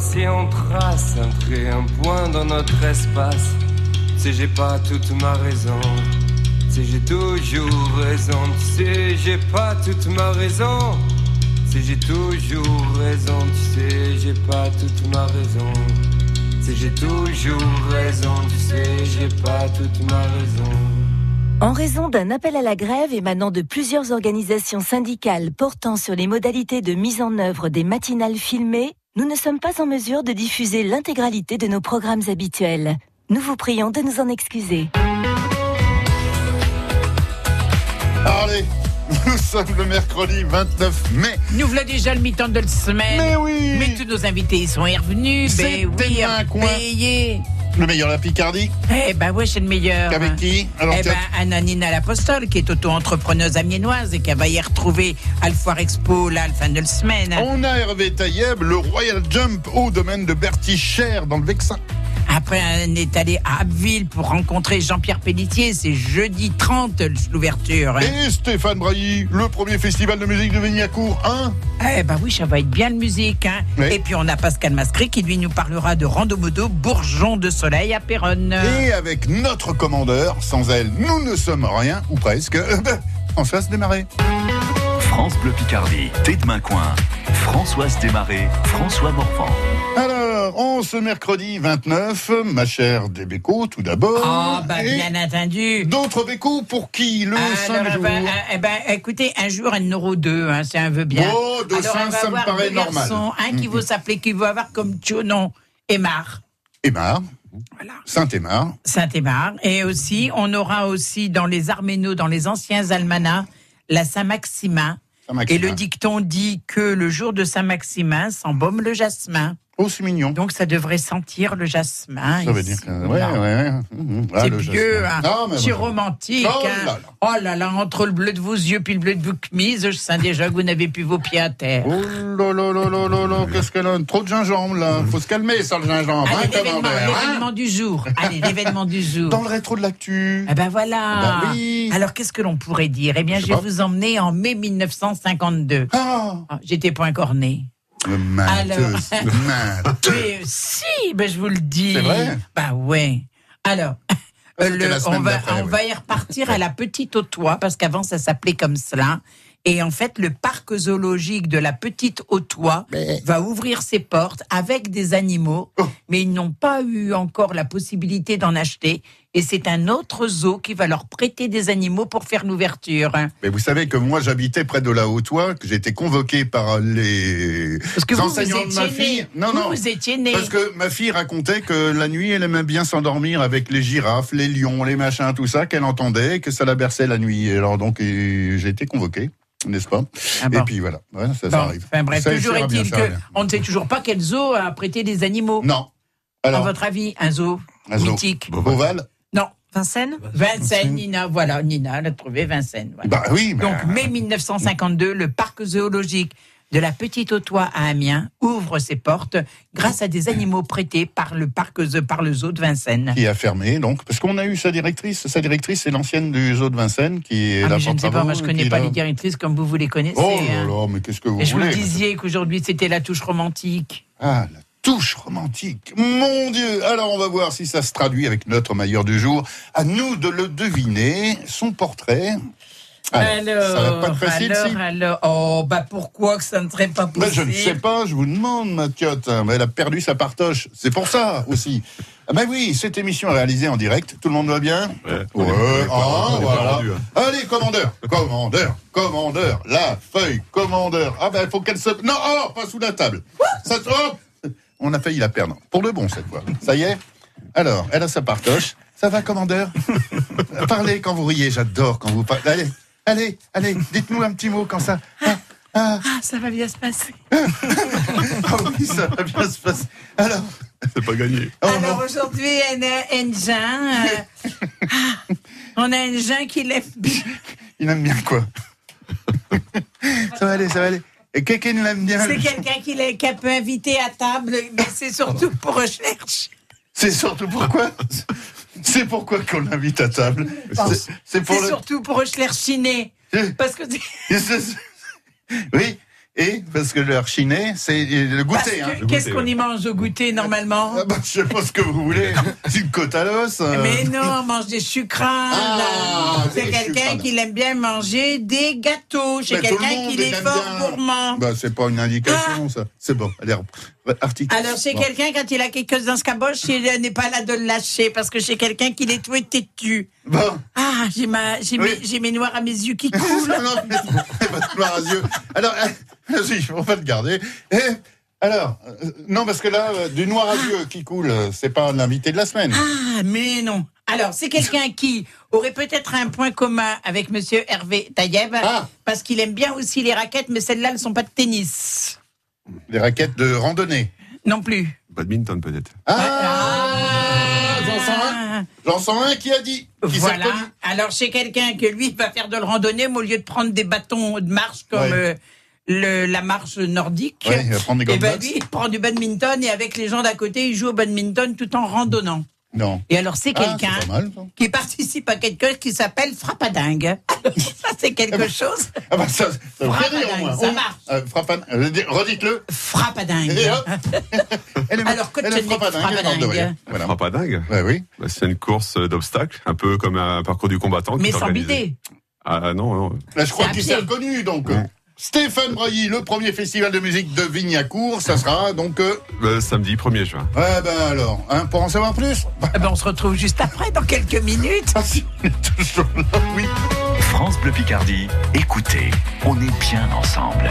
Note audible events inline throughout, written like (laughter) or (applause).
si on trace un un point dans notre espace. Si j'ai pas toute ma raison, si j'ai toujours raison, tu sais, j'ai pas toute ma raison. Si j'ai toujours raison, tu sais, j'ai pas toute ma raison. Si j'ai toujours raison, tu sais, j'ai pas toute ma raison. En raison d'un appel à la grève émanant de plusieurs organisations syndicales portant sur les modalités de mise en œuvre des matinales filmées, nous ne sommes pas en mesure de diffuser l'intégralité de nos programmes habituels. Nous vous prions de nous en excuser. Allez, (laughs) nous sommes le mercredi 29 mai. Nous voilà déjà le mi-temps de la semaine. Mais oui Mais tous nos invités sont revenus. C'est Ben oui, un coin. payé. Le meilleur de la Picardie. Eh ben ouais, c'est le meilleur. Avec qui Alors, Eh ben, Ananina l'Apostole, qui est auto-entrepreneuse amiénoise et qui va y retrouver à le Foire Expo, là, le fin de la semaine. on a Hervé Taïeb, le Royal Jump au domaine de Bertichère dans le Vexin. Après, on est allé à Abbeville pour rencontrer Jean-Pierre Pelletier. C'est jeudi 30, l'ouverture. hein. Et Stéphane Brailly, le premier festival de musique de Vignacourt 1. Eh ben oui, ça va être bien de musique. Hein. Oui. Et puis on a Pascal Mascret qui lui nous parlera de Randomodo Bourgeon de Soleil à Péronne. Et avec notre commandeur, sans elle, nous ne sommes rien, ou presque. (laughs) Euh, ben, Françoise Desmarais. France Bleu Picardie, Thé de Coin, Françoise Desmarais, François Morvan. Alors, en ce mercredi 29, ma chère Débéco, tout d'abord. Ah, bah bien entendu. D'autres Béco pour qui le Alors, 5 eh jours ben, eh ben, écoutez, un jour, un numéro 2, hein, c'est un vœu bien. Oh, de Alors, cinq, on va ça me paraît deux normal. garçons, un qui va s'appeler, qui va avoir comme nom Aymar. Aymar, Voilà. Saint-Aymar. Saint-Aymar. Et aussi, on aura aussi dans les Arménos, dans les anciens almanachs, la Saint-Maximin. Saint-Maximin. Et le dicton dit que le jour de Saint-Maximin s'embaume le jasmin. Oh, c'est mignon. Donc ça devrait sentir le jasmin. Ça veut ici. dire que. Ouais, ouais, ouais. Mmh, ah, C'est le vieux, jasmin. hein. Ah, mais c'est voilà. romantique. Oh hein. là là. Oh là là, entre le bleu de vos yeux puis le bleu de vos chemises, je sens déjà que vous n'avez plus vos pieds à terre. Oh là là là là là là, qu'est-ce qu'elle a? Trop de gingembre là. Faut se calmer, ça, le gingembre. hein, Allez, l'événement, hein l'événement du jour. Allez, (laughs) l'événement du jour. Dans le rétro de l'actu. Ah ben voilà. Ben oui. Alors qu'est-ce que l'on pourrait dire? Eh bien, Je vais pas. vous emmener en mai 1952. Ah Ah, J'étais point encore né. Menteuse, Alors. menteuse. (laughs) Mais si, ben je vous le dis. C'est vrai? Bah ouais. Alors, le- on va, d'après, on ouais. va y repartir à la Petite Autois, parce qu'avant ça s'appelait comme cela. Et en fait, le parc zoologique de la Petite Autois Mais- va ouvrir ses portes avec des animaux, Oh. mais ils n'ont pas eu encore la possibilité d'en acheter. Et c'est un autre zoo qui va leur prêter des animaux pour faire l'ouverture. Mais vous savez que moi j'habitais près de la Haute-Oie, que j'ai été convoqué par les Parce que vous, vous enseignants de ma fille. né. Non, Vous, non. vous étiez né. Parce que ma fille racontait que la nuit, elle aimait bien s'endormir avec les girafes, les lions, les machins, tout ça, qu'elle entendait, que ça la berçait la nuit. Et alors donc, j'ai été convoqué, n'est-ce pas Ah bon. Et puis voilà, Ouais, ça, arrive. Enfin bref, Ça, toujours est-il ça ira que bien. on ne sait toujours pas quel zoo a prêté des animaux. Non. À Alors, votre avis, un zoo un zoo. mythique Beauval Non. Vincennes Vincennes, Nina, voilà, Nina, elle a trouvé Vincennes. voilà. Bah oui, mais... Donc, mai 1952, le parc zoologique de la Petite Autois à Amiens ouvre ses portes grâce à des animaux prêtés par le parc zoo- par le zoo de Vincennes. qui a fermé, donc, parce qu'on a eu sa directrice. Sa directrice, c'est l'ancienne du zoo de Vincennes, qui est Ah, mais je ne sais pas, moi je connais pas là- les directrices comme vous vous les connaissez. Oh là hein. là, mais qu'est-ce que vous Et je vous voulez disiez qu'aujourd'hui c'était la touche romantique. Ah, la touche romantique. Mon Dieu. Alors, on va voir si ça se traduit avec notre mailleur du jour. À nous de le deviner. Son portrait. Alors, ça va pas être facile, alors, si alors, oh, bah pourquoi que ça ne serait pas possible je ne sais pas, je vous demande, Mathiote. Mais elle a perdu sa partoche. C'est pour ça aussi. Ah ben oui, cette émission est réalisée en direct. Tout le monde va bien Ouais. Ouais, ah, voilà. rendu, hein. Allez, commandeur, commandeur, commandeur, la feuille, commandeur. Ah ben, il faut qu'elle se... Non, oh, pas sous la table. Ça, oh On a failli la perdre. Pour le bon, cette fois. Ça y est Alors, elle a sa partoche. Ça va, commandeur? (laughs) Parlez quand vous riez, j'adore quand vous parlez. Allez, allez, allez, dites-nous un petit mot comme ça. Ah, ah, Ah, ça va bien se passer. (laughs) ah oui, ça va bien se passer. Alors, C'est pas gagné. oh Alors non. aujourd'hui, on a un Jean. euh, ah, on a un Jean qui lève bien. il aime bien quoi? Ça va aller, ça va aller. Et quelqu'un l'aime bien. C'est quelqu'un qui, qui a peut inviter à table, mais c'est surtout pour recherche. C'est surtout pourquoi C'est pourquoi qu'on l'invite à table. C'est- le. surtout pour recherche ciné. Parce que Oui. Et parce que leur chiné, c'est le goûter. Hein. Qu'est-ce qu'on ouais. y mange au goûter normalement Ah bah, je sais pas ce que vous voulez. (laughs) C'est une côte à l'os. euh. Mais non, on mange des sucrades. Ah, c'est quelqu'un qui aime bien manger des gâteaux. C'est quelqu'un qui est fort gourmand. Bah, c'est pas une indication, ça. C'est bon. Allez, (laughs) article. Alors, c'est Bon. quelqu'un, quand il a quelque chose dans ce caboche, il n'est pas là de le lâcher, parce que c'est quelqu'un qui est tout et têtu. Bon. Ah, j'ai ma, j'ai Oui. mes, j'ai mes noirs à mes yeux qui (laughs) coulent. non, mais de noir à yeux. Alors, euh, (laughs) on va le garder. Et, alors, euh, non, parce que là, euh, du noir à yeux qui coule, euh, c'est pas l'invité de la semaine. Ah, mais non. Alors, c'est quelqu'un qui aurait peut-être un point commun avec Monsieur Hervé Tayeb, Ah. parce qu'il aime bien aussi les raquettes, mais celles-là ne sont pas de tennis. Les raquettes de randonnée. Non plus. Badminton peut-être. Ah, J'en sens un. J'en sens un qui a dit. Qui s'est Voilà. reconnu. Alors, c'est quelqu'un que lui va faire de le randonnée, mais au lieu de prendre des bâtons de marche comme Ouais. euh, le, la marche nordique, Ouais, il va prendre des et ben gants de lui, il prend du badminton et avec les gens d'à côté, il joue au badminton tout en randonnant. Non. Et alors, c'est Ah, quelqu'un qui participe à quelque chose qui s'appelle Frappadingue. (laughs) ça, c'est quelque chose. Ah bah ça, ça moins. Ça marche. euh, frappadingue. Euh, Redites-le. Frappadingue. Et hop. (laughs) Elle est- Alors, que elle frappadingue, frappadingue rire. Voilà. Fera pas dingue. Ouais, oui. Bah, c'est une course d'obstacles, un peu comme un parcours du combattant. Mais sans bidet. Ah non, non. Là, je crois qu'il s'est reconnu, donc. Ouais. Stéphane Brailly, le premier festival de musique de Vignacourt, ça sera donc. euh, Le samedi 1er juin. Ouais, ben alors, hein, pour en savoir plus. Eh ben, on se retrouve juste après, dans quelques minutes. Ah, si, on est toujours là, oui. France Bleu Picardie, écoutez, on est bien ensemble.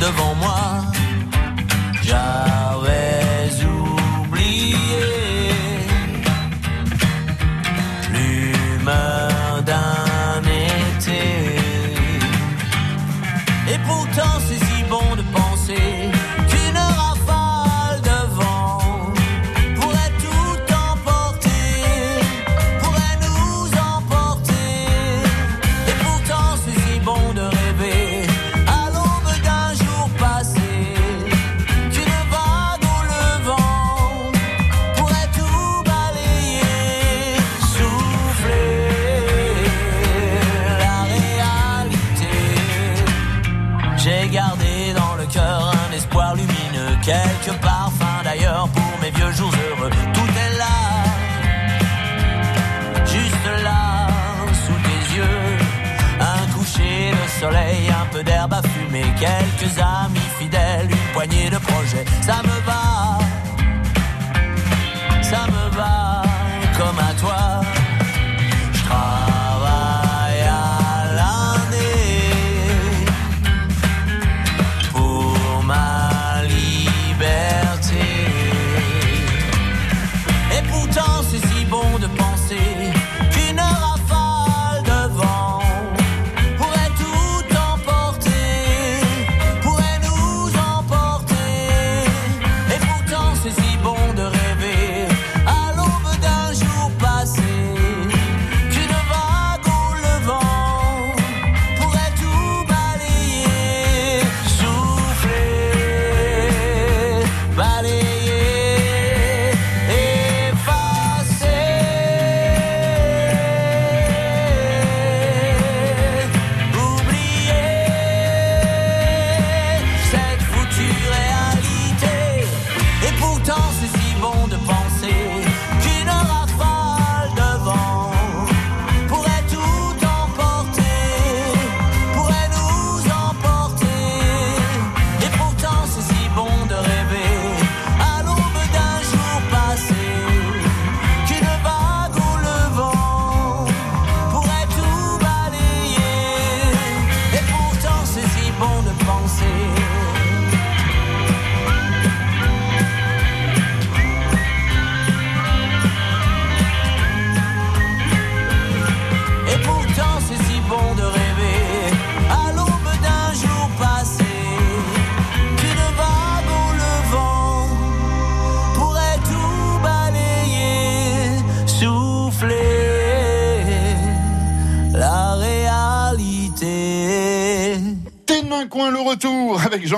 devant moi.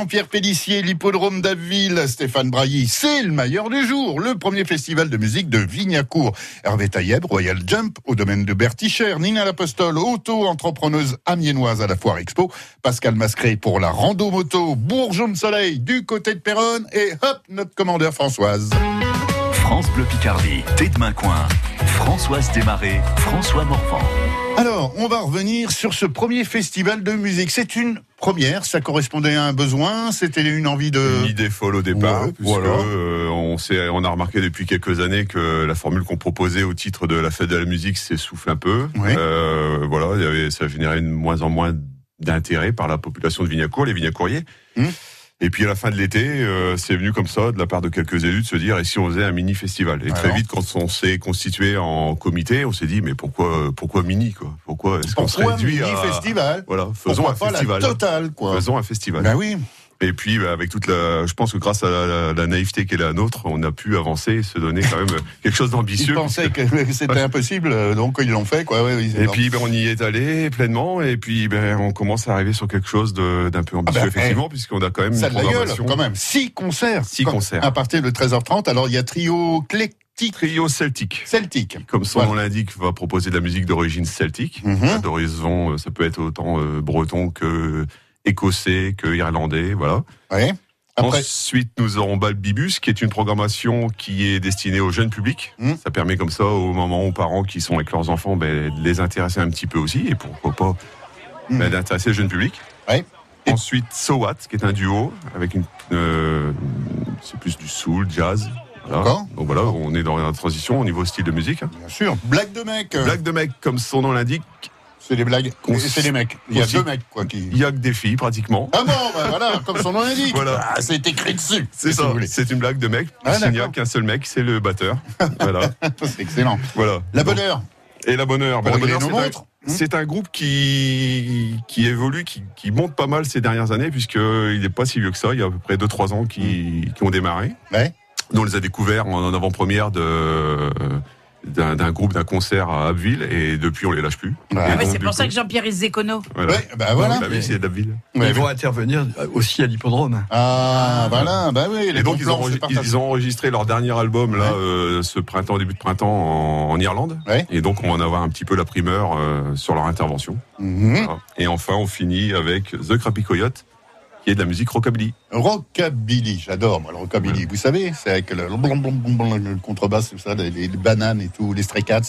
Jean-Pierre Pellissier, l'hippodrome d'Abbeville, Stéphane Brailly. C'est le meilleur du jour, le premier festival de musique de Vignacourt. Hervé Taïeb, Royal Jump, au domaine de Berticher, Nina Lapostole, auto-entrepreneuse amiénoise à la Foire Expo, Pascal Mascret pour la rando moto, Bourgeon de Soleil du côté de Péronne et hop, notre commandeur Françoise. France Bleu Picardie, Tête Coin. Françoise Desmarais, François Morvan. Alors, on va revenir sur ce premier festival de musique. C'est une première, ça correspondait à un besoin, c'était une envie de... Une idée folle au départ, Ouais, voilà. euh, on, sait, on a remarqué depuis quelques années que la formule qu'on proposait au titre de la fête de la musique s'essouffle un peu. Ouais. Euh, voilà, il y avait, ça générait de moins en moins d'intérêt par la population de Vignacourt, les Vignacouriers. Mmh. Et puis à la fin de l'été, euh, c'est venu comme ça de la part de quelques élus de se dire et si on faisait un mini festival? Et très vite, quand on s'est constitué en comité, on s'est dit mais pourquoi pourquoi mini quoi? Pourquoi est-ce qu'on se réduit mini à festival? Voilà faisons Pourquoi un pas festival. la totale, quoi? Faisons un festival. Ben oui. Et puis, bah, avec toute la, je pense que grâce à la, la naïveté qui est la nôtre, on a pu avancer et se donner quand même quelque chose Ils d'ambitieux. pensaient que c'était impossible, euh, donc ils l'ont fait, quoi. Ouais, Et puis, ben, on y est allé pleinement, et puis, ben, on commence à arriver sur quelque chose d'un peu ambitieux, ben, effectivement, puisqu'on a quand même ça une la gueule, programmation. quand même. Six concerts. Six Quand- concerts. À partir de 13h30. Alors, il y a trio Clectic Trio celtique. Celtique. Comme son Voilà. nom l'indique, va proposer de la musique d'origine celtique. Mhm. D'horizon, euh, ça peut être autant euh, breton que écossais que irlandais, voilà. Après, Ensuite, nous aurons Balbibus, qui est une programmation qui est destinée au jeune public. Hmm. Ça permet comme ça, au moment aux parents qui sont avec leurs enfants, ben, de les intéresser un petit peu aussi, et pourquoi pas ben, d'intéresser le jeune public. Ensuite, So What, qui est un duo avec une, euh, c'est plus du soul, jazz. Voilà. Donc voilà, on est dans la transition au niveau style de musique. hein. bien sûr, blague de mec. Blague de mec, comme son nom l'indique, C'est des blagues. C'est des mecs. Il y a deux mecs, quoi, qui. il y a que des filles pratiquement. Ah bon, bah voilà, (laughs) comme son nom l'indique. Voilà. Ah, c'est écrit dessus. C'est ça, c'est une blague de mec. Ah, Il n'y a qu'un seul mec, c'est le batteur. voilà, (laughs) C'est excellent. voilà. La bonne heure. Et la bonne heure. Ben, la bonne heure, c'est un- groupe qui, qui évolue, qui, qui monte pas mal ces dernières années, puisqu'il n'est pas si vieux que ça. Il y a à peu près 2-3 ans qui, qui ont démarré. Ouais. On les a découverts en avant-première de d'un d'un groupe, d'un concert à Abbeville, et depuis, on les lâche plus. Ouais. Et Ah ouais, donc, c'est pour ça coup, que Jean-Pierre Izécono. voilà. Ouais, bah voilà. Bah oui, c'est d'Abbeville. Ouais, Ils vont intervenir aussi à l'hippodrome. Ah, voilà, bah oui, les Et donc, ils plans, ont, ils ont enregistré leur dernier album, là, Ouais. euh, ce printemps, début de printemps, en, en Irlande. Ouais. Et donc, on va en avoir un petit peu la primeur euh, sur leur intervention. Mhm. Voilà. Et enfin, on finit avec The Crappy Coyote, qui est de la musique rockabilly. Rockabilly, j'adore moi le rockabilly. Vous savez, c'est avec le, blum, blum, blum, blum, le contrebasse, tout ça, les, les bananes et tout, les stray cats.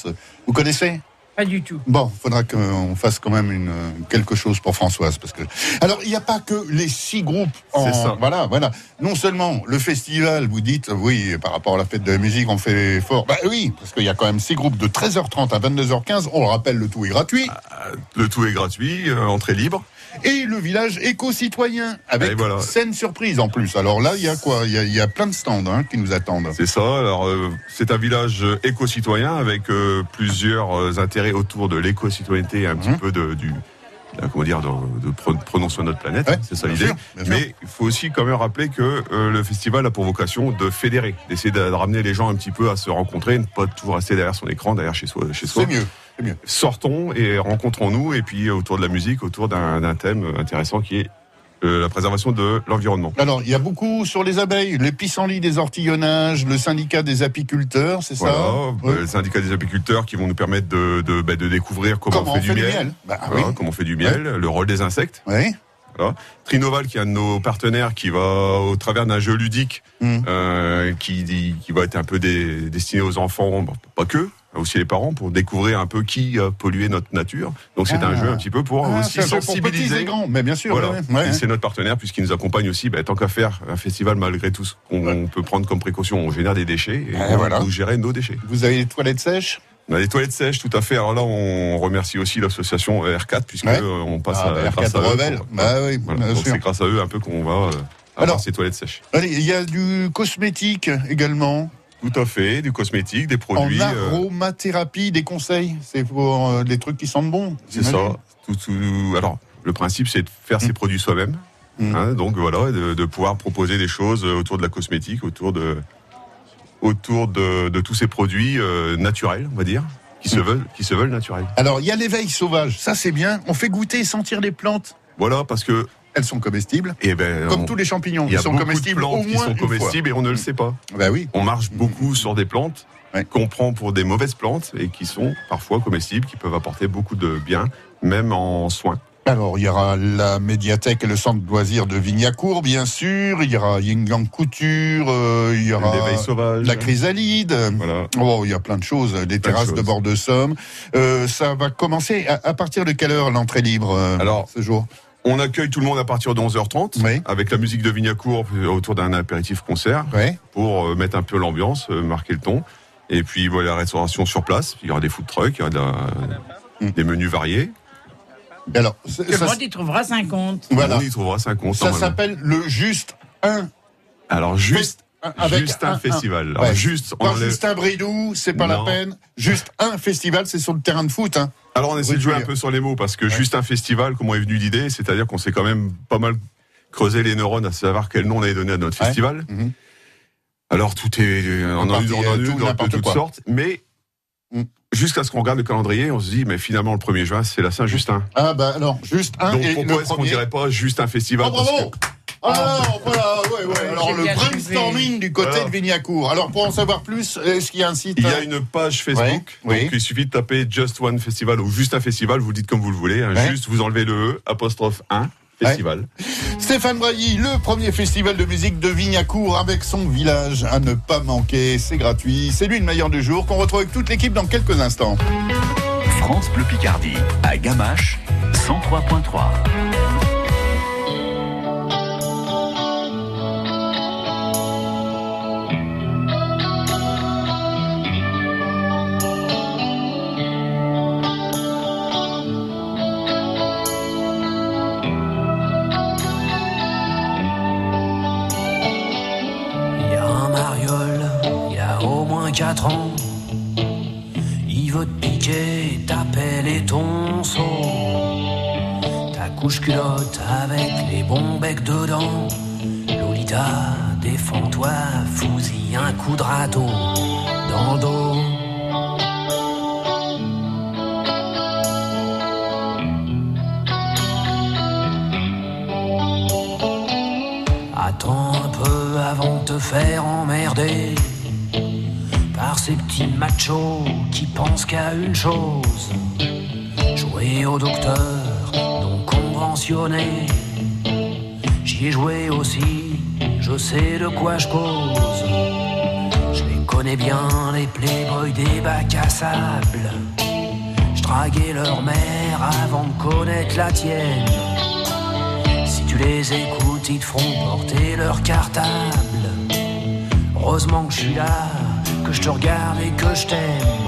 Vous connaissez? Pas du tout. Bon, faudra qu'on fasse quand même une, quelque chose pour Françoise, parce que alors il n'y a pas que les six groupes. En, C'est ça. Voilà, voilà. Non seulement le festival, vous dites oui, par rapport à la fête de la musique, on fait fort. Bah oui, parce qu'il y a quand même six groupes de 13h30 à 22h15. On le rappelle, le tout est gratuit. Euh, Le tout est gratuit, euh, entrée libre. Et le village éco-citoyen avec voilà. scène surprise en plus. Alors là, il y a quoi? Il y y a plein de stands hein, qui nous attendent. C'est ça. Alors, euh, c'est un village éco-citoyen avec euh, plusieurs euh, intérêts autour de l'éco-citoyenneté, et un petit Mhm. peu de, du, comment dire, de, de notre planète. Ouais, c'est ça l'idée. Mais il faut aussi quand même rappeler que euh, le festival a pour vocation de fédérer, d'essayer de, de ramener les gens un petit peu à se rencontrer, ne pas toujours rester derrière son écran, derrière chez soi. Chez soi. C'est mieux. Mieux. Sortons et rencontrons-nous, et puis autour de la musique, autour d'un thème intéressant qui est euh, la préservation de l'environnement. Alors, il y a beaucoup sur les abeilles, les pissenlits des ortillonnages, le syndicat des apiculteurs, c'est Voilà, ça euh, le syndicat des apiculteurs qui vont nous permettre de, de, bah, de découvrir comment, Comment on fait, du miel, Bah Voilà, oui. comment on fait du miel, le rôle des insectes. Oui. Trinoval, qui est un de nos partenaires, qui va au travers d'un jeu ludique, Mm. euh, qui, qui va être un peu destiné aux enfants, pas que, aussi les parents, pour découvrir un peu qui a pollué notre nature. Donc c'est Ah. un jeu un petit peu pour Ah, aussi pour sensibiliser. grands, mais bien sûr. Voilà. ouais, ouais, c'est notre partenaire puisqu'il nous accompagne aussi. bah, tant qu'à faire un festival, malgré tout ce qu'on on peut prendre comme précaution, on génère des déchets et Ah, on voilà. nous gérer nos déchets. Vous avez les toilettes sèches? On a des toilettes sèches, tout à fait. Alors là, on remercie aussi l'association R4 puisque euh, on passe Ah, à, bah, grâce R4 à eux. Rebelle. pour- Bah oui, voilà. c'est grâce à eux un peu qu'on va euh, avoir Alors- ces toilettes sèches. Allez, il y a du cosmétique également. Tout à fait, du cosmétique, des En produits. euh, aromathérapie, des conseils. C'est pour euh, des trucs qui sentent bon. c'est ça. Tout, tout- Alors, le principe, c'est de faire ses produits soi-même. Mm. Hein, donc voilà, de, de pouvoir proposer des choses autour de la cosmétique, autour de autour de, de tous ces produits euh, naturels, on va dire, qui se Mm. veulent, qui se veulent naturels. Alors, il y a l'éveil sauvage. Ça, c'est bien. On fait goûter et sentir les plantes. Voilà, parce que Elles sont comestibles. eh ben, Comme on- tous les champignons. Ils sont comestibles au plantes qui moins sont comestibles et on ne le sait pas. Bah oui. On marche beaucoup sur des plantes Ouais. qu'on prend pour des mauvaises plantes et qui sont parfois comestibles, qui peuvent apporter beaucoup de bien, même en soins. Alors, il y aura la médiathèque et le centre de loisirs de Vignacourt, bien sûr. Il y aura Yin Yang Couture. euh, il y aura la chrysalide. Voilà. Oh, il y a plein de choses. Des Plein terrasses de bord de Somme. Euh, ça va commencer à, à partir de quelle heure l'entrée libre euh, Alors, ce jour? On accueille tout le monde à partir de 11h30 Oui. avec la musique de Vignacourt autour d'un apéritif concert pour euh, mettre un peu l'ambiance, euh, marquer le ton. Et puis voilà, la restauration sur place. Il y aura des food trucks, il y aura de la- Mm. des menus variés. Alors, ça, moi, tu trouveras 50. voilà. On y trouvera 50 Ça s'appelle le juste un. Alors juste, avec juste un, un- festival. Ouais. juste, on enlève- juste un bridou, c'est pas Non. la peine. Juste un festival, c'est sur le terrain de foot. Hein. Alors on essaie de jouer un peu sur les mots parce que Ouais. juste un festival, comment est venue l'idée? C'est-à-dire qu'on s'est quand même pas mal creusé les neurones à savoir quel nom on allait donner à notre Ouais. festival. Mhm. Alors tout est, on en a eu, de toutes sortes, mais Mm. jusqu'à ce qu'on regarde le calendrier, on se dit mais finalement le 1er juin c'est la Saint-Justin. Ah bah alors, juste un Donc et pourquoi est-ce qu'on dirait pas juste un festival? Oh, bravo Alors, voilà, ouais, ouais. Alors, le brainstorming du côté Voilà. de Vignacourt. Alors, pour en savoir plus, est-ce qu'il y a un site Il y a euh, une page Facebook, Ouais, donc oui. il suffit de taper Just One Festival ou juste un festival, vous dites comme vous le voulez, hein, Ouais. juste vous enlevez le E, apostrophe 1, festival. Stéphane Brailly, le premier festival de musique de Vignacourt avec son village à ne pas manquer. C'est gratuit. C'est lui le meilleur du jour qu'on retrouve avec toute l'équipe dans quelques instants. France Bleu Picardie, à Gamache, 103.3. Culotte avec les bons becs dedans. Lolita, défends-toi, fous-y un coup de râteau dans le dos. Attends un peu avant de te faire emmerder par ces petits machos qui pensent qu'à une chose jouer au docteur J'y ai joué aussi, je sais de quoi je cause. Je les connais bien, les playboys des bacs à sable. Je draguais leur mère avant de connaître la tienne. Si tu les écoutes, ils te feront porter leur cartable. Heureusement que je suis là, que je te regarde et que je t'aime.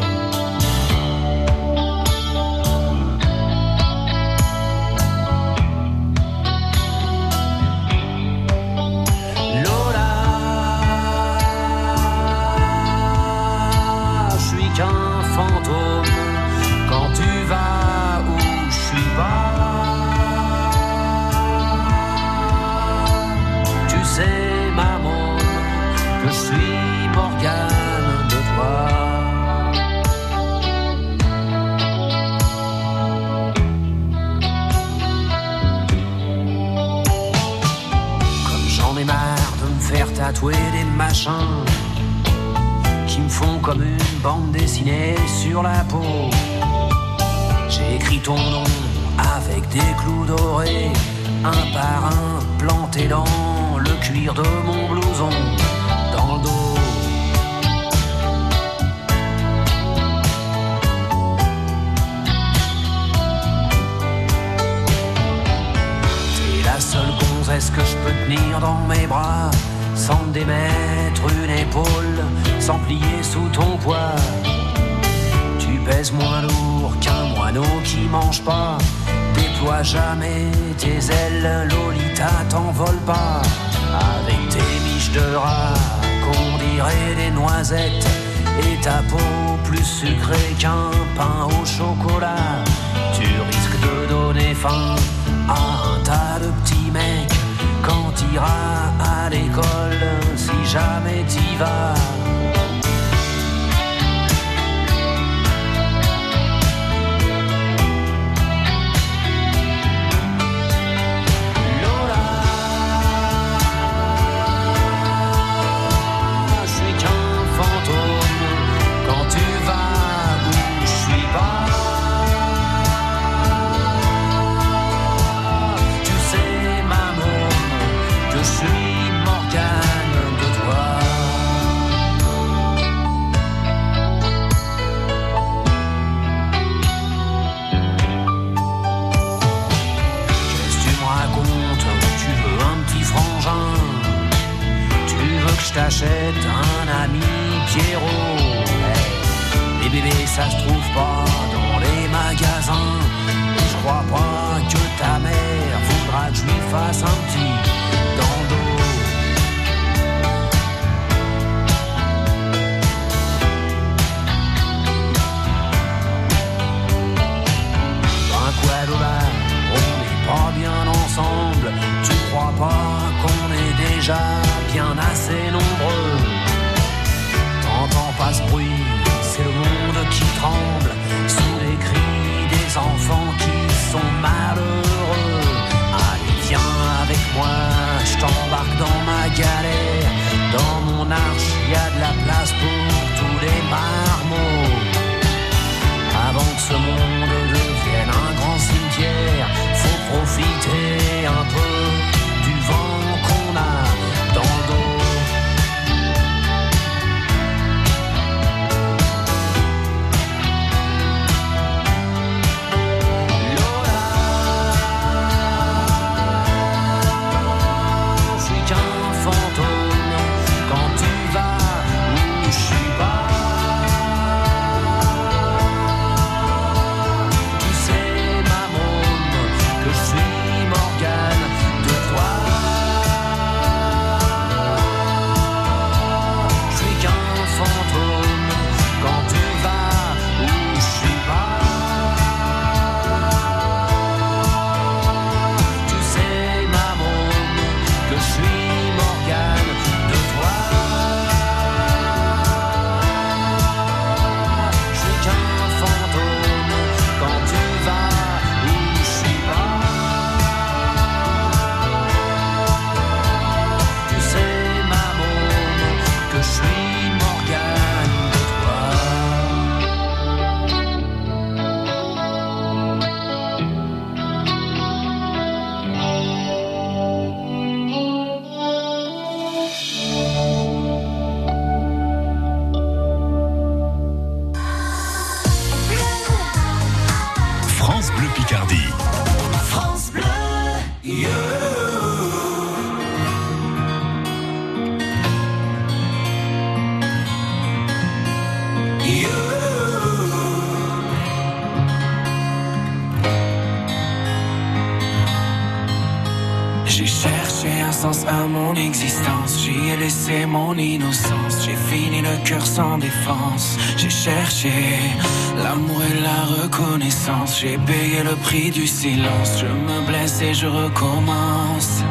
Un planté dans le cuir de mon blouson, dans le dos. T'es la seule gonzesse que je peux tenir dans mes bras, sans me démettre une épaule, sans plier sous ton poids. Tu pèses moins lourd qu'un moineau qui mange pas. Déploie jamais tes ailes, Lolita, t'envole pas. Avec tes miches de rat, qu'on dirait des noisettes. Et ta peau plus sucrée qu'un pain au chocolat. Tu risques de donner faim à un tas de petits mecs quand t'iras à l'école, si jamais t'y vas. Je t'achète un ami Pierrot. Les bébés ça se trouve pas Mon innocence. J'ai fini le cœur sans défense. J'ai cherché l'amour et la reconnaissance. J'ai payé le prix du silence. Je me blesse et je recommence.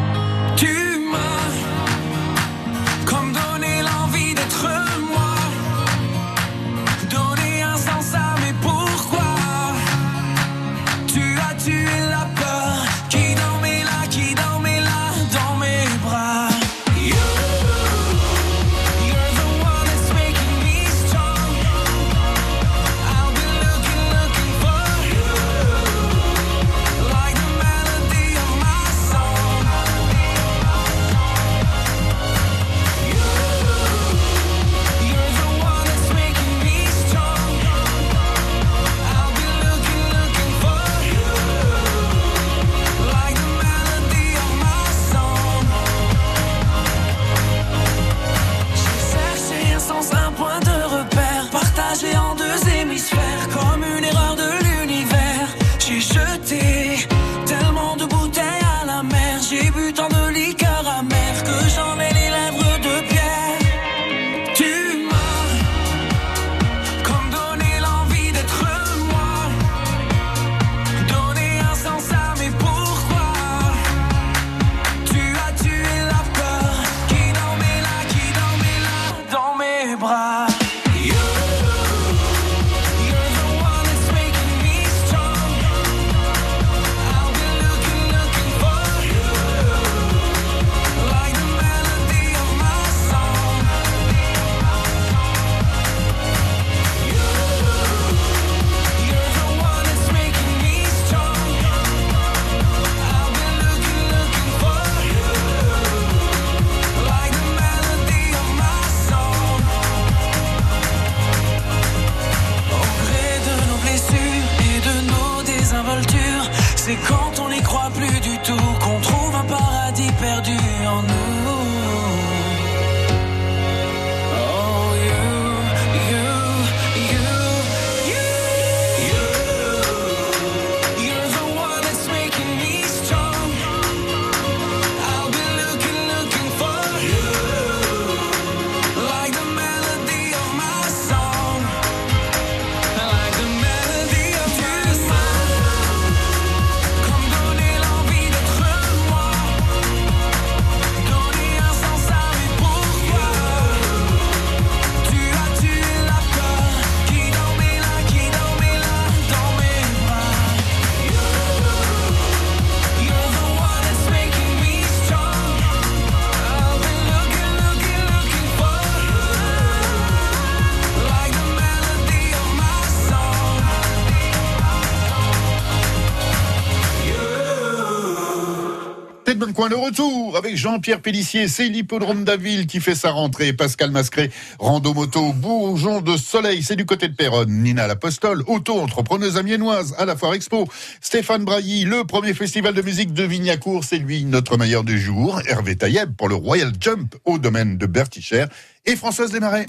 Jean-Pierre Pellissier, c'est l'hippodrome d'Aville qui fait sa rentrée. Pascal Mascret, rando moto, bourgeon de soleil, c'est du côté de Péronne. Nina Lapostole, auto-entrepreneuse amiénoise à la Foire Expo. Stéphane Brailly, le premier festival de musique de Vignacourt, c'est lui notre meilleur du jour. Hervé Taïeb pour le Royal Jump au domaine de Bertichère. Et Françoise Desmarais.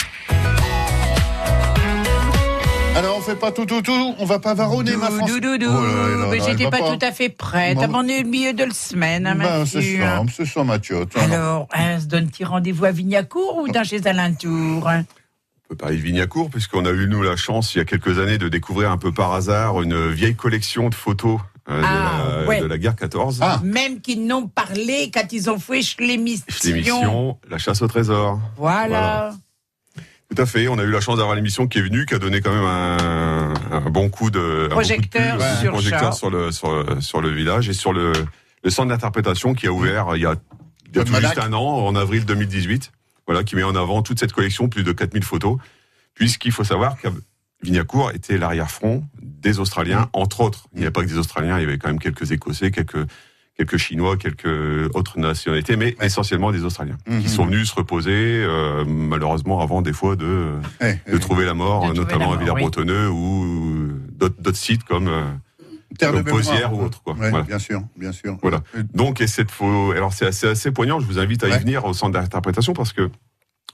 Alors on fait pas tout tout tout, on va pas varonner ma France. Doudou, doudou, Oh mais j'étais pas, tout à fait prête. Bon. On est au milieu de la semaine, hein, Ben, c'est Mathieu. ça, c'est ça Mathieu. Alors, hein, se donne-t-il rendez-vous à Vignacourt ou dans les alentours hein On peut parler de Vignacourt, puisqu'on a eu, nous, la chance, il y a quelques années, de découvrir un peu par hasard une vieille collection de photos euh, Ah, de, la, ouais. de la guerre 14. Ah. Même qu'ils n'ont parlé quand ils ont fait l'émission. L'émission La chasse au trésor. Voilà. Tout à fait. On a eu la chance d'avoir l'émission qui est venue, qui a donné quand même un, un bon coup de Projecteur bon coup de pub, sur un projecteur ça. sur le sur, le- sur le village et sur le, le centre d'interprétation qui a ouvert il y a, il y a John tout juste un an, en avril 2018. Voilà, qui met en avant toute cette collection, plus de 4000 photos, puisqu'il faut savoir que Vignacourt était l'arrière-front des Australiens, entre autres. Il n'y avait pas que des Australiens, il y avait quand même quelques Écossais, quelques quelques Chinois, quelques autres nationalités, mais essentiellement des Australiens, Mhm. qui sont venus se reposer, euh, malheureusement avant des fois de, de trouver la mort, De notamment la à Villers-Bretonneux ou d'autres sites comme, euh, terre de comme Posière ou autre. Quoi. Ouais, Voilà. Bien sûr, bien sûr. Voilà. Euh, Donc, et cette faux, alors c'est assez, assez poignant. Je vous invite à y Ouais. venir au centre d'interprétation parce que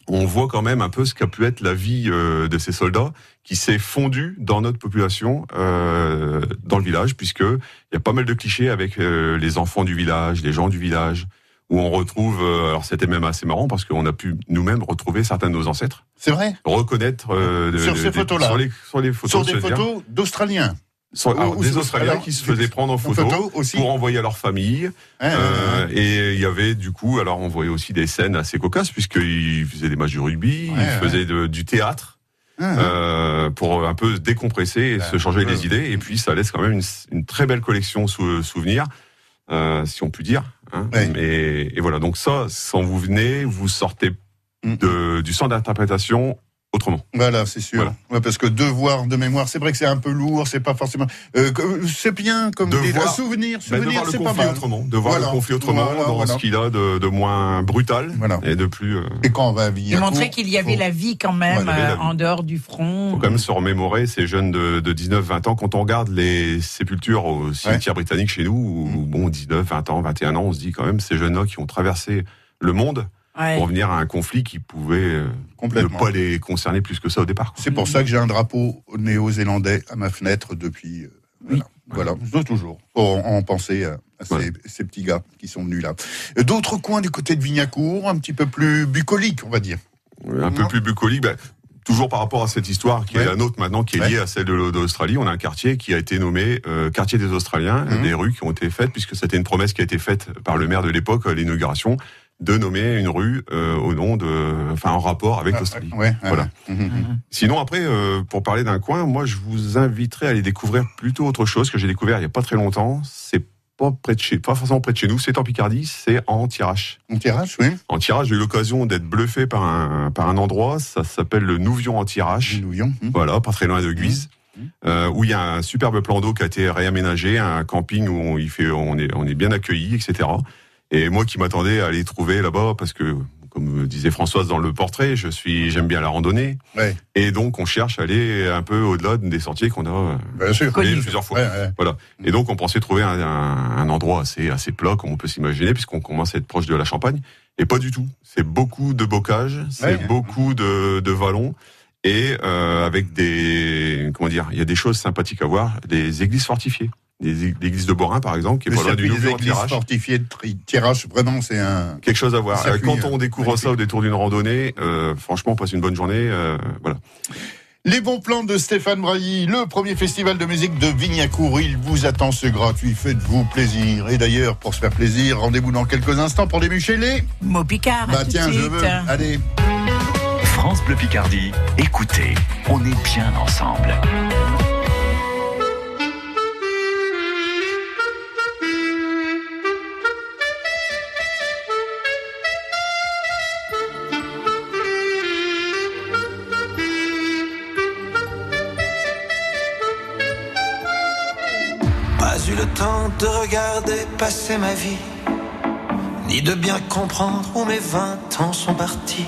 on voit quand même un peu ce qu'a pu être la vie euh, de ces soldats qui s'est fondue dans notre population, euh, dans le village, puisque il y a pas mal de clichés avec euh, les enfants du village, les gens du village. où on retrouve, euh, alors c'était même assez marrant parce qu'on a pu nous-mêmes retrouver certains de nos ancêtres, C'est vrai reconnaître euh, Sur ces photos-là. sur les, sur les photos, Sur des photos d'Australiens. Sur- alors, Ou- ou- des Australiens alors, qui se faisaient prendre en photo, photo aussi. pour envoyer à leur famille. Euh, et il y avait du coup, alors on voyait aussi des scènes assez cocasses puisqu'ils faisaient des matchs de rugby, Ouais, ils faisaient de- du théâtre hein. euh, pour un peu décompresser et Bah, se changer les idées. Et puis ça laisse quand même une, une très belle collection sou- souvenirs, euh, si on peut dire. hein. Ouais. Et, et voilà, donc ça, quand vous venez, vous sortez Mm. de, du centre d'interprétation autrement. Voilà, c'est sûr. Voilà. Ouais, parce que devoir de mémoire, c'est vrai que c'est un peu lourd, c'est pas forcément. euh, que- c'est bien comme De des un souvenir, de souvenir, le c'est pas conflit mal. autrement, de voir Voilà. le conflit autrement Voilà, dans voilà. ce qu'il a de, de moins brutal Voilà. et de plus. euh, Et quand on va à Et Vignacourt, montrer qu'il y avait faut- la vie quand même Ouais, il euh, vie. en dehors du front. faut quand même se remémorer ces jeunes de, de 19-20 ans. Quand on regarde les sépultures au cimetière britannique chez nous, où, bon, 19, 20 ans, 21 ans, on se dit quand même ces jeunes-là qui ont traversé le monde Ouais. pour venir à un conflit qui pouvait euh, ne pas les concerner plus que ça au départ. C'est pour ça que j'ai un drapeau néo-zélandais à ma fenêtre depuis. euh, Oui. Voilà, toujours. Pour en penser à, ces, Ouais. ces petits gars qui sont venus là. D'autres coins du côté de Vignacourt, un petit peu plus bucolique, on va dire. Un peu plus bucolique. bah, Toujours par rapport à cette histoire qui Ouais. est la nôtre maintenant, qui est Ouais. liée à celle de d'Australie, on a un quartier qui a été nommé euh, quartier des Australiens, Mhm. des rues qui ont été faites, puisque c'était une promesse qui a été faite par le maire de l'époque à l'inauguration, de nommer une rue euh, au nom de, enfin en rapport avec Ah, l'Australie. ouais, Voilà. ouais. Mhm, mhm. Sinon, après, euh, pour parler d'un coin, moi, je vous inviterais à aller découvrir plutôt autre chose que j'ai découvert il y a pas très longtemps. C'est pas près de chez, pas forcément près de chez nous. C'est en Picardie, c'est en Tirage. On tirage, oui. En Tirage, j'ai eu l'occasion d'être bluffé par un par un endroit. Ça s'appelle le Nouvion en Tirage. Nouillon. Mhm. Voilà, pas très loin de Guise. Mhm. Euh, où il y a un superbe plan d'eau qui a été réaménagé, un camping où on, il fait, on est, on est bien accueilli, etc. Et moi qui m'attendais à aller trouver là-bas, parce que, comme disait Françoise dans le portrait, je suis, j'aime bien la randonnée. Ouais. Et donc, on cherche à aller un peu au-delà des sentiers qu'on a euh, Bien sûr. plusieurs fois. Ouais, ouais. Voilà. Et donc, on pensait trouver un, un- un endroit assez, assez plat, comme on peut s'imaginer, puisqu'on commence à être proche de la Champagne. Et pas du tout. C'est beaucoup de bocage, c'est Ouais. beaucoup de, de vallons. Et euh, avec des comment dire, il y a des choses sympathiques à voir, des églises fortifiées, des é- l'église de Borin par exemple, qui est pas loin du des églises fortifiées de tirage, vraiment, c'est un. Quelque chose à voir. Circuit, Euh, Quand on euh, découvre magnifique. ça au détour d'une randonnée, euh, franchement, on passe une bonne journée. euh, voilà. Les bons plans de Stéphane Brailly, le premier festival de musique de Vignacourt. Il vous attend, c'est gratuit. Faites-vous plaisir. Et d'ailleurs, pour se faire plaisir, rendez-vous dans quelques instants pour démucher les. Mot Picard. Bah tout de tiens, je suite. veux. Allez. France Bleu Picardie, écoutez, on est bien ensemble. Pas eu le temps de regarder passer ma vie, ni de bien comprendre où mes vingt ans sont partis.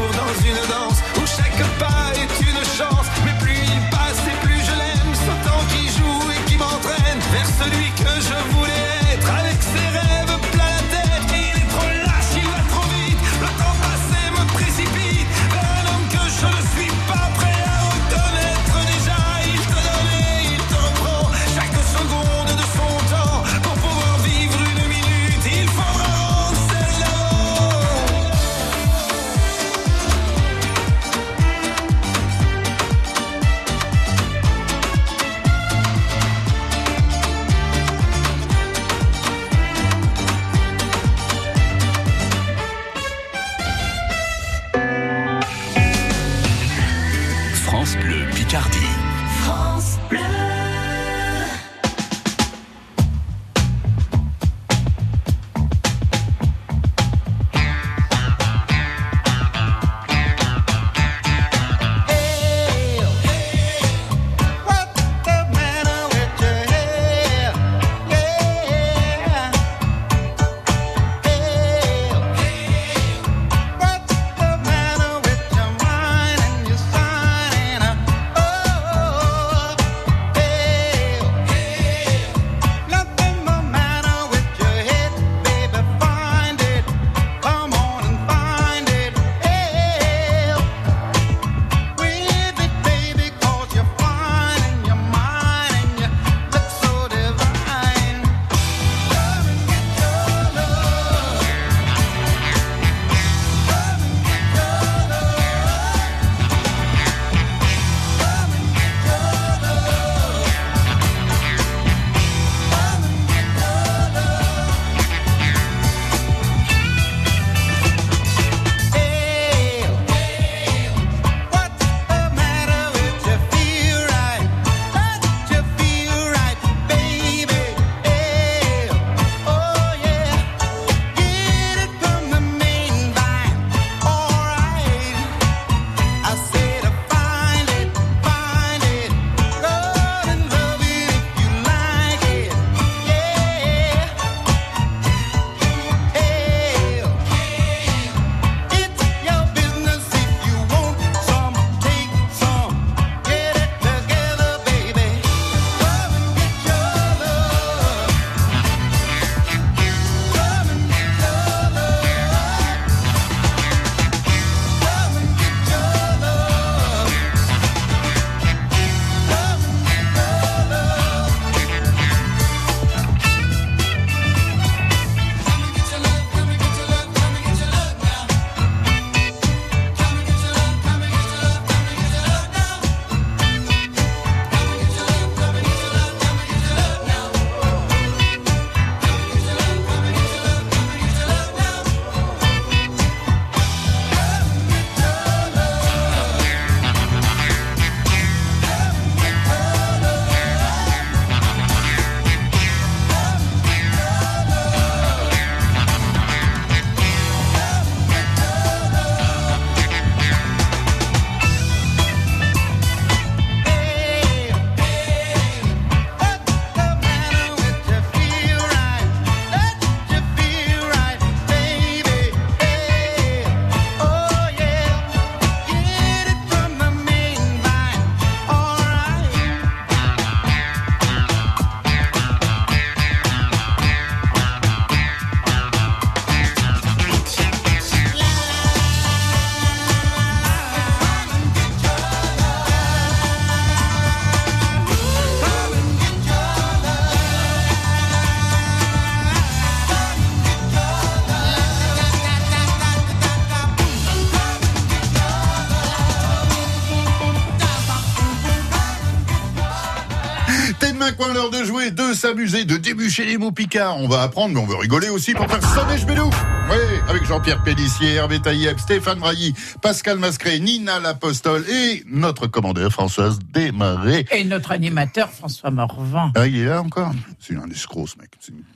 s'amuser, de débûcher les mots picards. On va apprendre, mais on veut rigoler aussi pour faire sonner Jbelou. Oui, avec Jean-Pierre Pellissier, Hervé Taïeb, Stéphane Brailly, Pascal Mascret, Nina L'Apostole et notre commandeur Françoise Desmarais. Et notre animateur François Morvan. Ah, il est là encore? C'est un escroc, ce mec.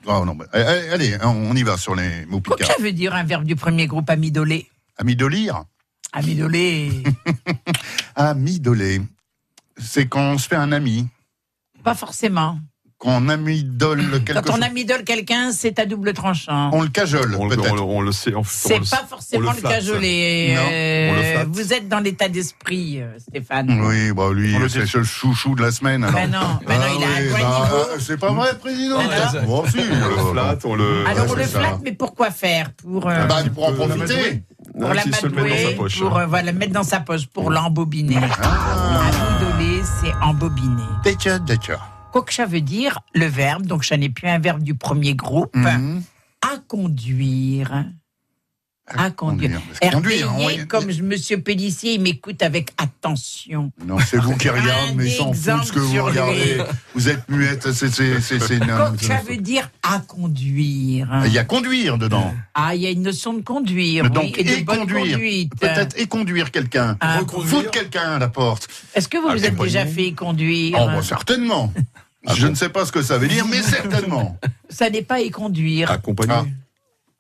Oh, non, mais- allez, allez, on y va sur les mots Qu'est-ce que picards. ça veut dire un verbe du premier groupe amidolé Ami de lire Amidolé, (laughs) Amidoler. C'est quand on se fait un ami, pas forcément. Qu'on amidole quelque Quand on amidole quelqu'un, c'est à double tranchant. On le cajole, On, le- peut-être. on le- on le sait. C'est pas on forcément le cajoler. Non, Euh, on le flatte. vous êtes dans l'état d'esprit, euh, Stéphane. Oui, bah lui, c'est le chouchou de la semaine. alors. Ben non, ben non, il a un oui, doigt bah, niveau. euh, C'est pas vrai, président. Alors Bon, si, On le euh, flatte, on le. Alors Ouais, on le flatte, mais pourquoi faire Pour, euh, Ah bah, pour en Euh, profiter. pour Non, la madouer, poche. pour euh, voilà, mettre dans sa poche, pour l'embobiner. Ah. Amidoler, c'est embobiner. Déjà, déjà. Ça veut dire, le verbe, donc ça n'est plus un verbe du premier groupe, Mhm. à conduire. À conduire. Que conduire, Hervé, on- comme Monsieur Pellissier, il m'écoute avec attention. Non, c'est vous qui regardez, mais s'en fout ce que vous regardez. Vous êtes muette, c'est ça veut dire à conduire. Il y a conduire dedans. Ah, il y a une notion de conduire, Donc, oui, et conduire. Peut-être et conduire quelqu'un. Ah. Foutre quelqu'un à la porte. Est-ce que vous vous êtes déjà fait conduire Oh, bah, certainement. (laughs) Je ne sais pas ce que ça veut dire, mais certainement. (laughs) Ça n'est pas y conduire. Accompagné. Ah.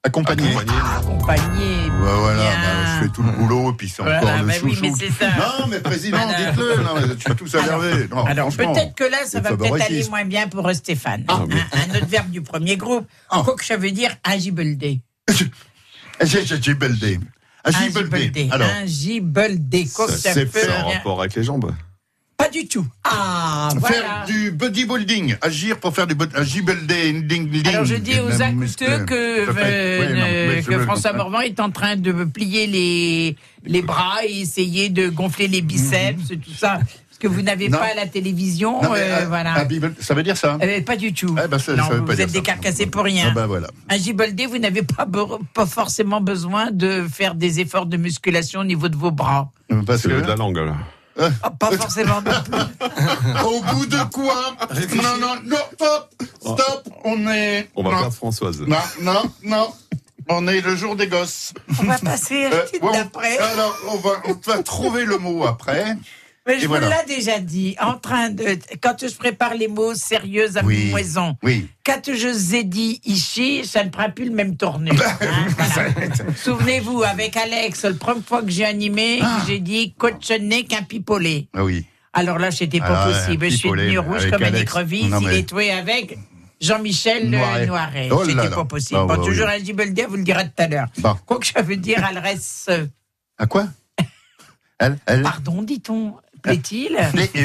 Accompagner. Accompagner. Voilà, bah, je fais tout le boulot et puis c'est Voilà, encore le bah oui, mais c'est ça. Non, mais président, Voilà. dites-le. Je suis tous énervé. Alors peut-être que là, ça va peut-être aller moins bien pour Stéphane. Ah, un, mais- un autre verbe du premier groupe. Ah. Quoi que ça veut dire. Ah, gibeldé. (laughs) Agibeldé. Alors, Agibeldé. Quoi que Ça, ça c'est peut C'est en rapport avec les jambes. Pas du tout. Ah, faire voilà. du bodybuilding, agir pour faire du bod- agibelding. ding, ding, Alors je dis aux acouteux que, euh, ouais, non, je que François Morvan est en train de plier les, les bras et essayer de gonfler les biceps, tout ça. Parce que vous n'avez pas la télévision, Non, mais, euh, ah, voilà. ah, ça veut dire ça Euh, pas du tout. Eh ben, ça- non, ça veut vous pas dire êtes décarcassé pour rien. Ah bah voilà. Un giboldé, vous n'avez pas, pas forcément besoin de faire des efforts de musculation au niveau de vos bras. Parce C'est le de que la langue, là. Ah, pas forcément non plus. (laughs) au bout de quoi Non, non, non, stop, stop, on est. On va non, perdre Françoise. non, non, non, on est le jour des gosses. On va passer à Euh, la petite ouais, on- d'après. alors, on va, on va trouver le mot après. Mais je voilà. vous l'ai déjà dit. En train de, quand je prépare les mots sérieux à Oui. moison, Oui. quand je vous ai dit ici, ça ne prend plus le même tournure. Bah, hein, voilà. Souvenez-vous, avec Alex, la première fois que j'ai animé, Ah. j'ai dit cochonné qu'un pipolet. Ah oui. Alors là, c'était pas Alors, possible. Je suis devenu rouge comme une écrevisse. Non, Il mais- est toué avec Jean-Michel Noiret. Noiret. Noiret. Oh c'était pas possible. Ah, bon, bah, toujours oui. un vous le direz tout à l'heure. Bon. Quoi que ça veut dire, elle reste. À quoi? (laughs) Elle, elle? Pardon, dit-on, plaît-il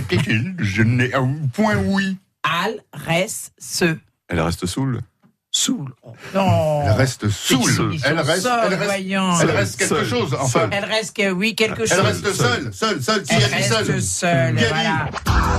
(laughs) puis, je n'ai point oui. Al reste se Elle reste saoule. saoule. Non. Elle reste saoule. seule. Elle reste, Seule, elle reste, voyons. elle reste quelque Seule. chose. Enfin, Elle reste que, oui, quelque chose. elle reste Seule. seule, seule, Elle reste seule.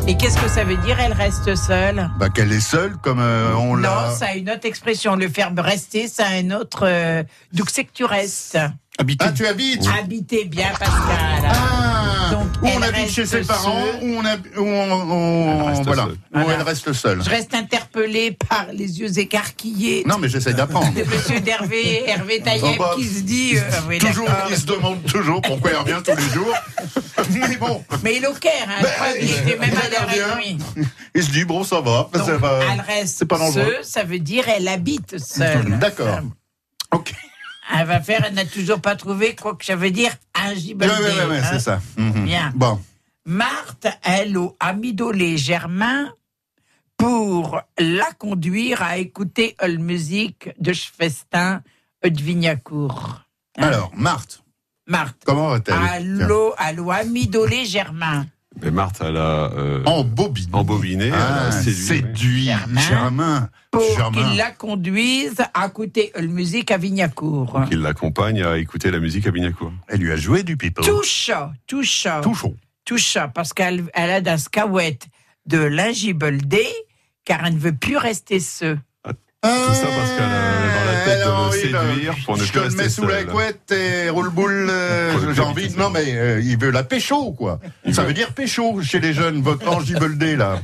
Et qu'est-ce que ça veut dire, elle reste seule? Bah qu'elle est seule, comme euh, on Non, l'a. ça a une autre expression. Le verbe rester, ça a un autre. euh, D'où c'est que tu restes Habiter. Ah, tu habites Habiter bien, Pascal. Ah Donc, Où on habite chez ses parents, où on, hab- où on, on- Elle reste voilà, seule. où Voilà. elle reste seule. Je reste interpellée par les yeux écarquillés Non, mais j'essaie d'apprendre. de monsieur d'Hervé, Hervé Taïeb, bah, qui se dit. euh, oui, toujours, il se demande toujours pourquoi il revient tous les jours. (laughs) Mais bon, Mais il est au Caire, hein, je crois qu'il était même avec lui. il se dit bon, ça va. Donc, ça va. elle reste c'est pas dangereux. seule, ça veut dire elle habite seule. D'accord. Ok. Elle va faire, elle n'a toujours pas trouvé quoi que ça veut dire un Ouais, gibeldé. ouais, ouais, ouais, hein. c'est ça. Mhm. Bien. Bon. Marthe, elle, a midolé Germain pour la conduire à écouter la musique de Schwestin de Vignacourt. Hein. Alors, Marthe, Marthe, comment va-t-elle? Allô, allô, a midolé Germain. Mais Marthe, elle a euh, En bobine. embobiné, elle Ah, a séduit. séduit. Germain. Germain. Pour qu'il la conduise à écouter la musique à Vignacourt. Qu'il l'accompagne à écouter la musique à Bignacourt. Elle lui a joué du pipeau. Touche, touche, Tout chaud. touche, parce qu'elle elle a dans ce cahouette de l'ingibeldé, car elle ne veut plus rester seule. Tout ça parce qu'elle a dans la tête de Alors, le oui, bah, séduire pour ne je plus te le mets sous la couette et roule boule. euh, J'ai envie de. Non, mais euh, il veut la pécho, quoi. Il Ça veut- veut dire pécho chez les jeunes, votre angibeldé, là.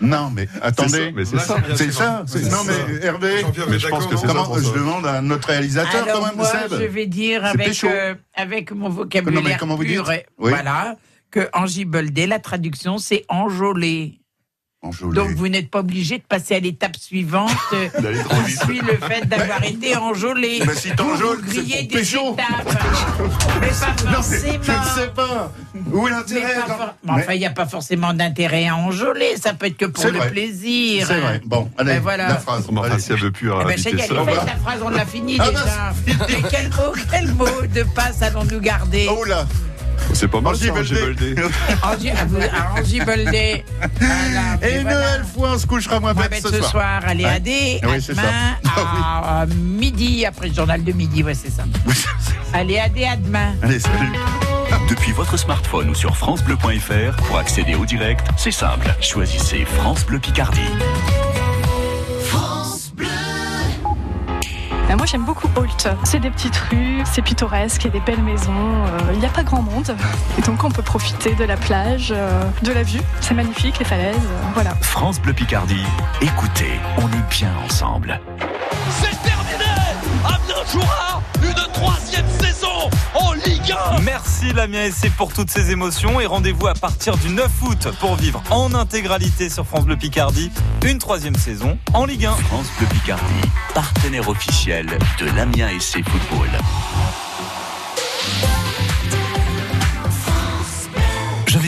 Non, mais attendez. ça, mais c'est ça. C'est ça. c'est- C'est Non, mais Hervé, Jean-Pierre, mais je pense que c'est ça, comment, je demande à notre réalisateur Alors quand même, moi, Seb. je vais dire C'est avec, pécho. euh, avec mon Non, mais vocabulaire comment vous pur, dites et- Oui. voilà, que engibeldé, la traduction, c'est enjôler. Donc vous n'êtes pas obligé de passer à l'étape suivante, euh, (laughs) D'aller trop qui vite. suit le fait d'avoir (laughs) été enjôlé. Mais si Vous, t'enjôles, vous c'est pour des pécho. étapes, (laughs) mais pas Non, mais forcément. je ne sais pas. Où est l'intérêt pas dans- for- mais Enfin, il n'y a pas forcément d'intérêt à enjôler, ça peut être que pour le vrai. plaisir. C'est vrai. Bon, allez, Ben voilà. la phrase. Enfin, Allez. si elle veut plus Eh ben, ça. fait la phrase, on l'a fini Ah, déjà. Mais quel mot, quel mot de passe allons-nous garder Oh là C'est pas mal. Angie, à (laughs) vous- à Angibeldé. Voilà, Et fois, on se couchera moins Moins bête bête ce soir. allez, Ouais. à ça. demain, à (laughs) midi, après le journal de midi, ouais, c'est ça. Allez, à des, à demain. Allez, salut. Depuis votre smartphone ou sur francebleu.fr, pour accéder au direct, c'est simple. Choisissez France Bleu Picardie. Bah, moi j'aime beaucoup Holt. C'est des petites rues, c'est pittoresque, il y a des belles maisons, euh, il n'y a pas grand monde. Et donc on peut profiter de la plage, euh, de la vue, c'est magnifique, les falaises, euh, voilà. France Bleu Picardie, écoutez, on est bien ensemble. C'est terminé Amiens jouera une troisième saison en Ligue 1 Merci Lamien SC pour toutes ces émotions et rendez-vous à partir du 9 août pour vivre en intégralité sur France Bleu Picardie une troisième saison en Ligue 1. France Bleu Picardie, partenaire officiel de l'Amiens SC Football.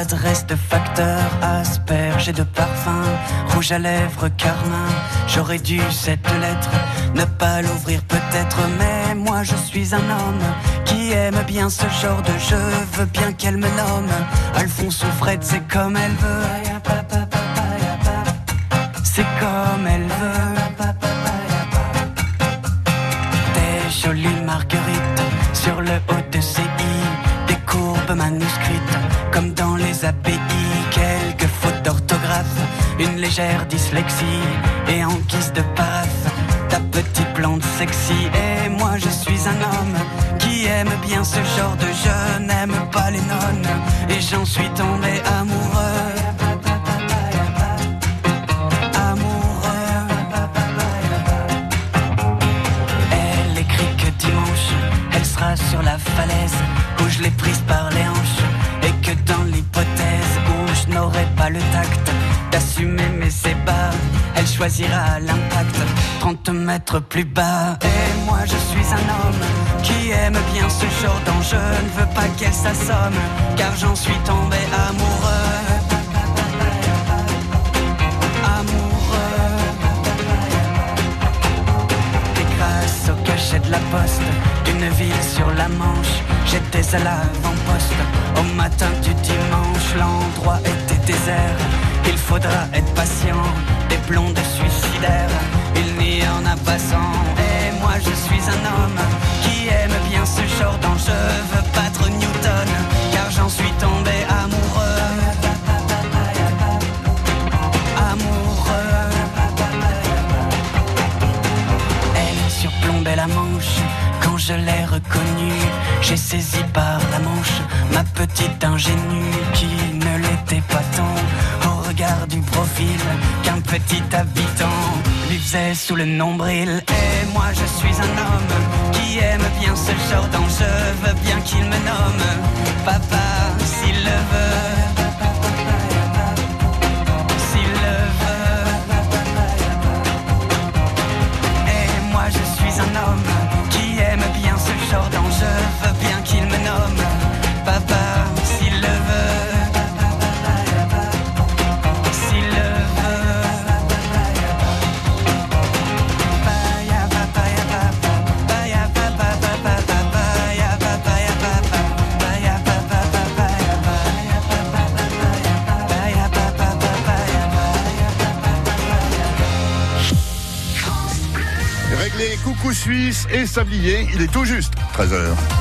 Maladresse de facteur, asperge et de parfum, rouge à lèvres, carmin. J'aurais dû cette lettre ne pas l'ouvrir peut-être, mais moi je suis un homme qui aime bien ce genre de jeu. Veux bien qu'elle me nomme Alphonse ou Fred, c'est comme elle veut. Une légère dyslexie et en guise de paraphe, ta petite plante sexy. Et moi je suis un homme qui aime bien ce genre de jeu, n'aime pas les nonnes et j'en suis tombé choisira l'impact 30 mètres plus bas. Et moi je suis un homme qui aime bien ce genre d'enjeu. Ne veux pas qu'elle s'assomme, car j'en suis tombé amoureux. Et grâce au cachet de la poste d'une ville sur la Manche, j'étais à l'avant-poste. Au matin du dimanche, l'endroit était désert. Il faudra être patient, des blondes suicidaires. Il n'y en a pas cent. Et moi je suis un homme qui aime bien ce genre d'enjeu. Veux battre Newton, car j'en suis tombé amoureux. Amoureux. Elle surplombait la manche quand je l'ai reconnue. J'ai saisi par la manche ma petite ingénue qui ne l'était pas tant du profil qu'un petit habitant lui faisait sous le nombril. Et moi je suis un homme qui aime bien ce genre d'enjeu, veux bien qu'il me nomme papa s'il le veut. S'il le veut. Et moi je suis un homme suisse et sablier. Il est tout juste 13h.